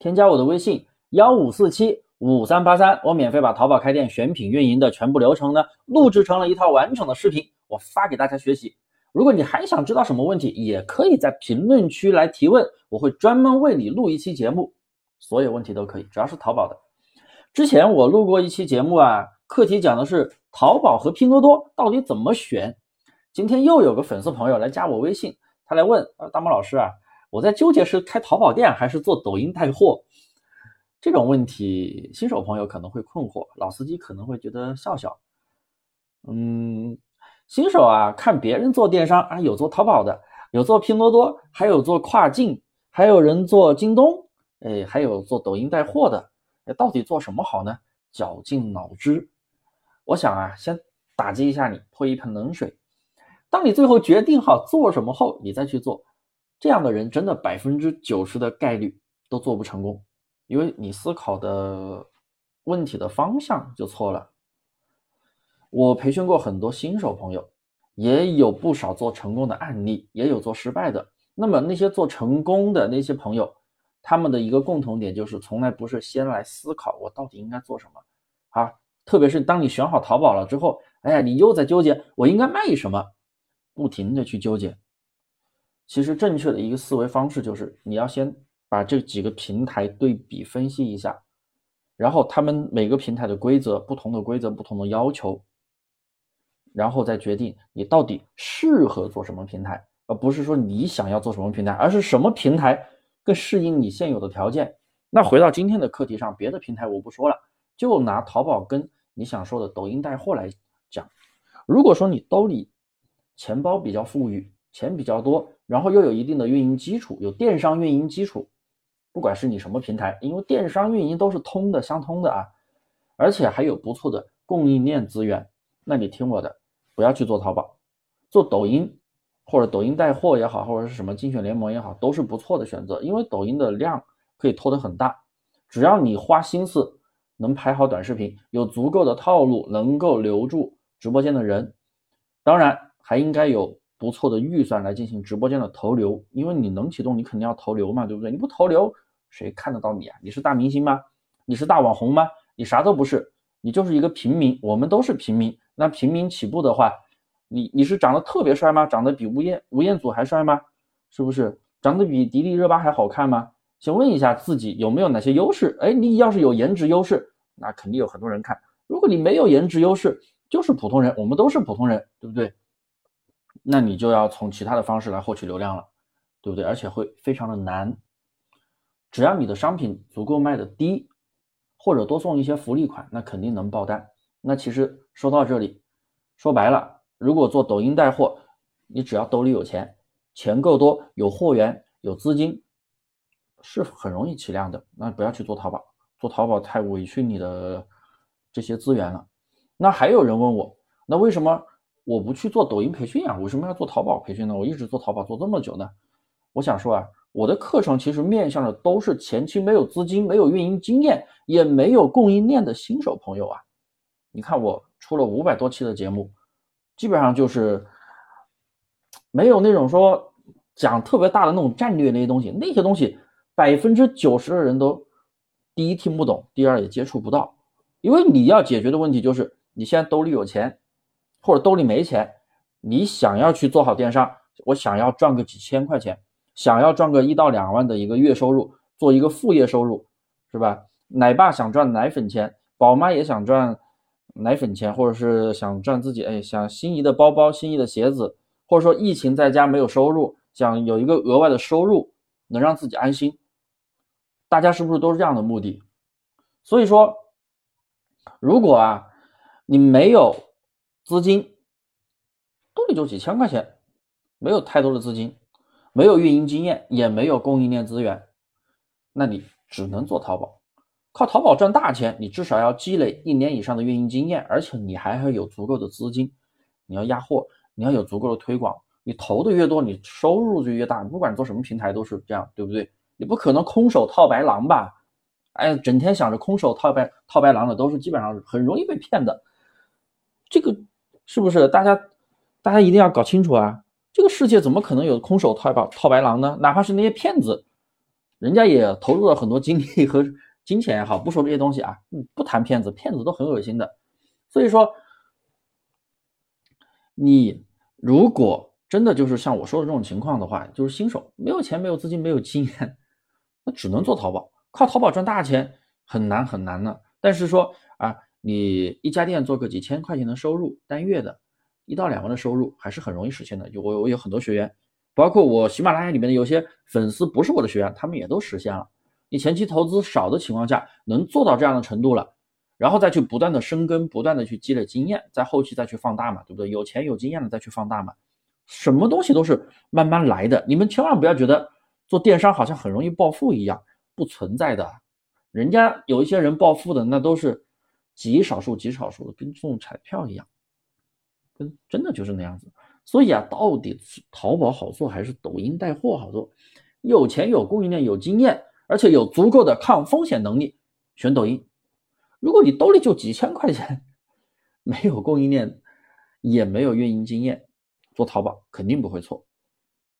添加我的微信幺五四七五三八三，我免费把淘宝开店选品运营的全部流程呢录制成了一套完整的视频，我发给大家学习。如果你还想知道什么问题，也可以在评论区来提问，我会专门为你录一期节目，所有问题都可以，只要是淘宝的。之前我录过一期节目啊，课题讲的是淘宝和拼多多到底怎么选。今天又有个粉丝朋友来加我微信，他来问啊，大猫老师啊。我在纠结是开淘宝店还是做抖音带货，这种问题新手朋友可能会困惑，老司机可能会觉得笑笑。嗯，新手啊，看别人做电商啊，有做淘宝的，有做拼多多，还有做跨境，还有人做京东，哎，还有做抖音带货的，到底做什么好呢？绞尽脑汁。我想啊，先打击一下你，泼一盆冷水。当你最后决定好做什么后，你再去做。这样的人真的百分之九十的概率都做不成功，因为你思考的问题的方向就错了。我培训过很多新手朋友，也有不少做成功的案例，也有做失败的。那么那些做成功的那些朋友，他们的一个共同点就是从来不是先来思考我到底应该做什么啊，特别是当你选好淘宝了之后，哎呀，你又在纠结我应该卖什么，不停的去纠结。其实正确的一个思维方式就是，你要先把这几个平台对比分析一下，然后他们每个平台的规则不同的规则不同的要求，然后再决定你到底适合做什么平台，而不是说你想要做什么平台，而是什么平台更适应你现有的条件。那回到今天的课题上，别的平台我不说了，就拿淘宝跟你想说的抖音带货来讲。如果说你兜里钱包比较富裕，钱比较多。然后又有一定的运营基础，有电商运营基础，不管是你什么平台，因为电商运营都是通的、相通的啊，而且还有不错的供应链资源。那你听我的，不要去做淘宝，做抖音或者抖音带货也好，或者是什么精选联盟也好，都是不错的选择。因为抖音的量可以拖得很大，只要你花心思能拍好短视频，有足够的套路，能够留住直播间的人，当然还应该有。不错的预算来进行直播间的投流，因为你能启动，你肯定要投流嘛，对不对？你不投流，谁看得到你啊？你是大明星吗？你是大网红吗？你啥都不是，你就是一个平民。我们都是平民。那平民起步的话，你你是长得特别帅吗？长得比吴彦吴彦祖还帅吗？是不是？长得比迪丽热巴还好看吗？先问一下自己有没有哪些优势？哎，你要是有颜值优势，那肯定有很多人看。如果你没有颜值优势，就是普通人，我们都是普通人，对不对？那你就要从其他的方式来获取流量了，对不对？而且会非常的难。只要你的商品足够卖的低，或者多送一些福利款，那肯定能爆单。那其实说到这里，说白了，如果做抖音带货，你只要兜里有钱，钱够多，有货源，有资金，是很容易起量的。那不要去做淘宝，做淘宝太委屈你的这些资源了。那还有人问我，那为什么？我不去做抖音培训啊，为什么要做淘宝培训呢？我一直做淘宝做这么久呢。我想说啊，我的课程其实面向的都是前期没有资金、没有运营经验、也没有供应链的新手朋友啊。你看我出了五百多期的节目，基本上就是没有那种说讲特别大的那种战略那些东西，那些东西百分之九十的人都第一听不懂，第二也接触不到，因为你要解决的问题就是你现在兜里有钱。或者兜里没钱，你想要去做好电商，我想要赚个几千块钱，想要赚个一到两万的一个月收入，做一个副业收入，是吧？奶爸想赚奶粉钱，宝妈也想赚奶粉钱，或者是想赚自己哎想心仪的包包、心仪的鞋子，或者说疫情在家没有收入，想有一个额外的收入，能让自己安心。大家是不是都是这样的目的？所以说，如果啊，你没有。资金兜里就几千块钱，没有太多的资金，没有运营经验，也没有供应链资源，那你只能做淘宝，靠淘宝赚大钱。你至少要积累一年以上的运营经验，而且你还要有足够的资金，你要压货，你要有足够的推广。你投的越多，你收入就越大。不管做什么平台都是这样，对不对？你不可能空手套白狼吧？哎，整天想着空手套白套白狼的，都是基本上很容易被骗的。这个。是不是大家，大家一定要搞清楚啊！这个世界怎么可能有空手套白套白狼呢？哪怕是那些骗子，人家也投入了很多精力和金钱也好，不说这些东西啊，不谈骗子，骗子都很恶心的。所以说，你如果真的就是像我说的这种情况的话，就是新手没有钱、没有资金、没有经验，那只能做淘宝，靠淘宝赚大钱很难很难的。但是说，你一家店做个几千块钱的收入，单月的一到两万的收入，还是很容易实现的。有我我有很多学员。包括我喜马拉雅里面的有些粉丝不是我的学员，他们也都实现了。你前期投资少的情况下能做到这样的程度了，然后再去不断的深耕，不断的去积累经验，在后期再去放大嘛，对不对？有钱有经验了再去放大嘛。什么东西都是慢慢来的，你们千万不要觉得做电商好像很容易暴富一样，不存在的。人家有一些人暴富的那都是极少数极少数的，跟中彩票一样，跟真的就是那样子。所以啊，到底是淘宝好做还是抖音带货好做？有钱有供应链有经验，而且有足够的抗风险能力，选抖音。如果你兜里就几千块钱，没有供应链，也没有运营经验，做淘宝肯定不会错。